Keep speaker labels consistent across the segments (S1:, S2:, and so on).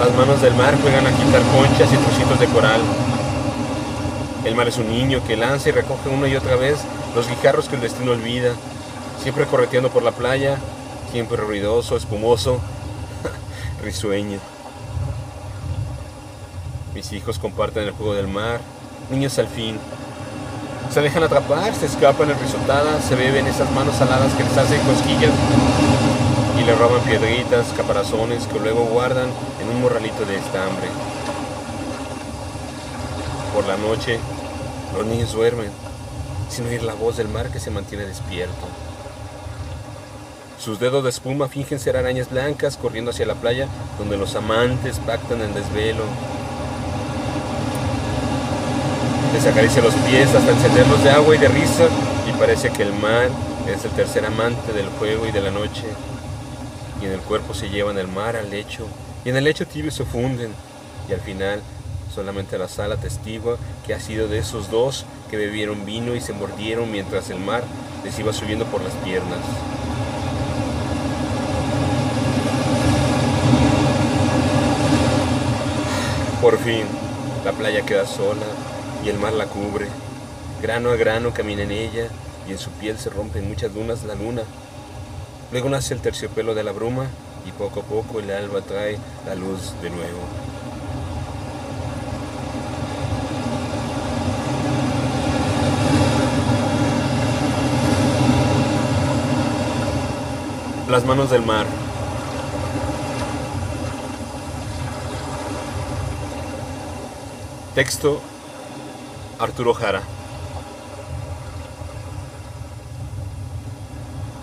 S1: Las manos del mar juegan a quitar conchas y trocitos de coral. El mar es un niño que lanza y recoge una y otra vez los guijarros que el destino olvida, siempre correteando por la playa, siempre ruidoso, espumoso, risueño. Mis hijos comparten el juego del mar, niños al fin. Se dejan atrapar, se escapan en risotadas, se beben esas manos saladas que les hacen cosquillas y le roban piedritas, caparazones que luego guardan en un morralito de estambre. Por la noche, los niños duermen, sin oír la voz del mar que se mantiene despierto. Sus dedos de espuma fingen ser arañas blancas corriendo hacia la playa donde los amantes pactan el desvelo. Les acaricia los pies hasta encenderlos de agua y de risa y parece que el mar es el tercer amante del juego y de la noche. Y en el cuerpo se llevan el mar al lecho y en el lecho tibio se funden y al final solamente la sala testigua que ha sido de esos dos que bebieron vino y se mordieron mientras el mar les iba subiendo por las piernas. Por fin, la playa queda sola y el mar la cubre. Grano a grano camina en ella y en su piel se rompen muchas dunas la luna. Luego nace el terciopelo de la bruma y poco a poco el alba trae la luz de nuevo. Las manos del mar. Texto Arturo Jara.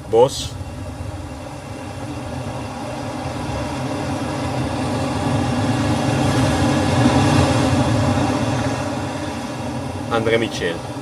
S1: Voz André Michel.